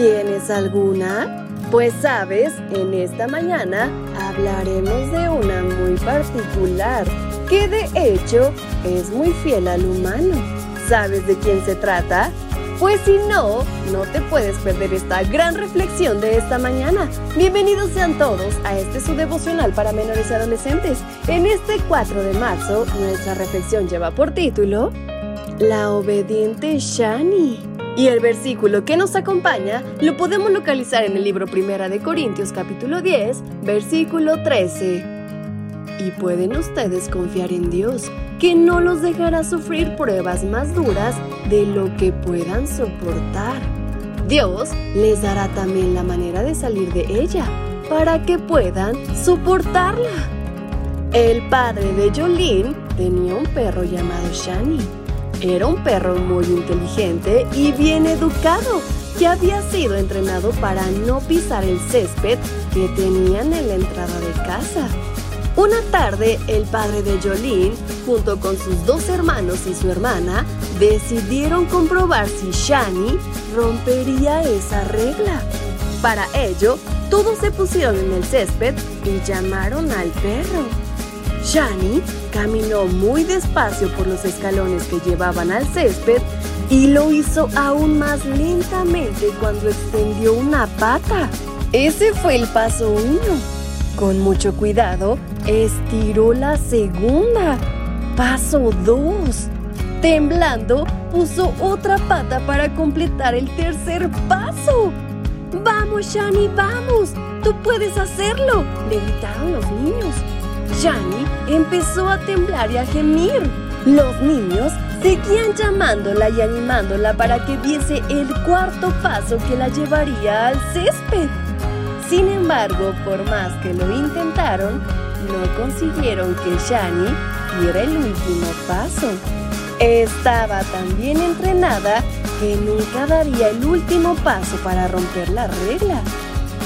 ¿Tienes alguna? Pues sabes, en esta mañana hablaremos de una muy particular que de hecho es muy fiel al humano. ¿Sabes de quién se trata? Pues si no, no te puedes perder esta gran reflexión de esta mañana. Bienvenidos sean todos a este su devocional para menores y adolescentes. En este 4 de marzo, nuestra reflexión lleva por título La obediente Shani. Y el versículo que nos acompaña lo podemos localizar en el libro Primera de Corintios capítulo 10, versículo 13. Y pueden ustedes confiar en Dios, que no los dejará sufrir pruebas más duras de lo que puedan soportar. Dios les dará también la manera de salir de ella, para que puedan soportarla. El padre de Jolene tenía un perro llamado Shani. Era un perro muy inteligente y bien educado, que había sido entrenado para no pisar el césped que tenían en la entrada de casa. Una tarde, el padre de Jolene, junto con sus dos hermanos y su hermana, decidieron comprobar si Shani rompería esa regla. Para ello, todos se pusieron en el césped y llamaron al perro. Shani caminó muy despacio por los escalones que llevaban al césped y lo hizo aún más lentamente cuando extendió una pata. Ese fue el paso uno. Con mucho cuidado, estiró la segunda. Paso dos. Temblando, puso otra pata para completar el tercer paso. ¡Vamos, Shani, vamos! ¡Tú puedes hacerlo! le gritaron los niños. Shani empezó a temblar y a gemir. Los niños seguían llamándola y animándola para que diese el cuarto paso que la llevaría al césped. Sin embargo, por más que lo intentaron, no consiguieron que Shani diera el último paso. Estaba tan bien entrenada que nunca daría el último paso para romper la regla.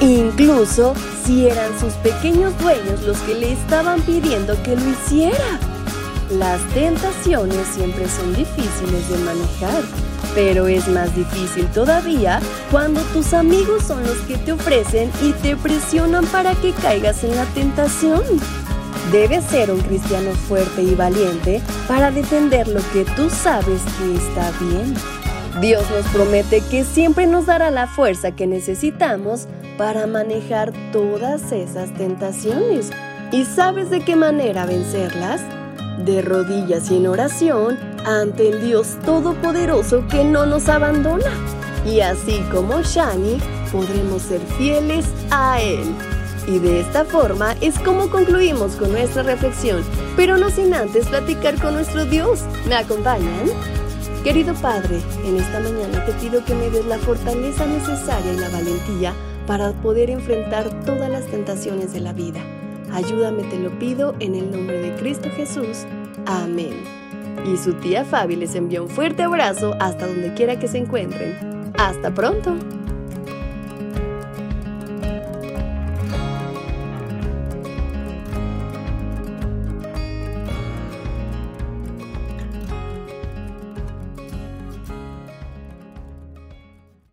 Incluso si eran sus pequeños dueños los que le estaban pidiendo que lo hiciera. Las tentaciones siempre son difíciles de manejar pero es más difícil todavía cuando tus amigos son los que te ofrecen y te presionan para que caigas en la tentación. Debes ser un cristiano fuerte y valiente para defender lo que tú sabes que está bien. Dios nos promete que siempre nos dará la fuerza que necesitamos para manejar todas esas tentaciones. ¿Y sabes de qué manera vencerlas? De rodillas y en oración ante el Dios Todopoderoso que no nos abandona. Y así como Shani, podremos ser fieles a Él. Y de esta forma es como concluimos con nuestra reflexión, pero no sin antes platicar con nuestro Dios. ¿Me acompañan? Querido Padre, en esta mañana te pido que me des la fortaleza necesaria y la valentía para poder enfrentar todas las tentaciones de la vida. Ayúdame, te lo pido, en el nombre de Cristo Jesús. Amén y su tía Fabi les envía un fuerte abrazo hasta donde quiera que se encuentren. ¡Hasta pronto!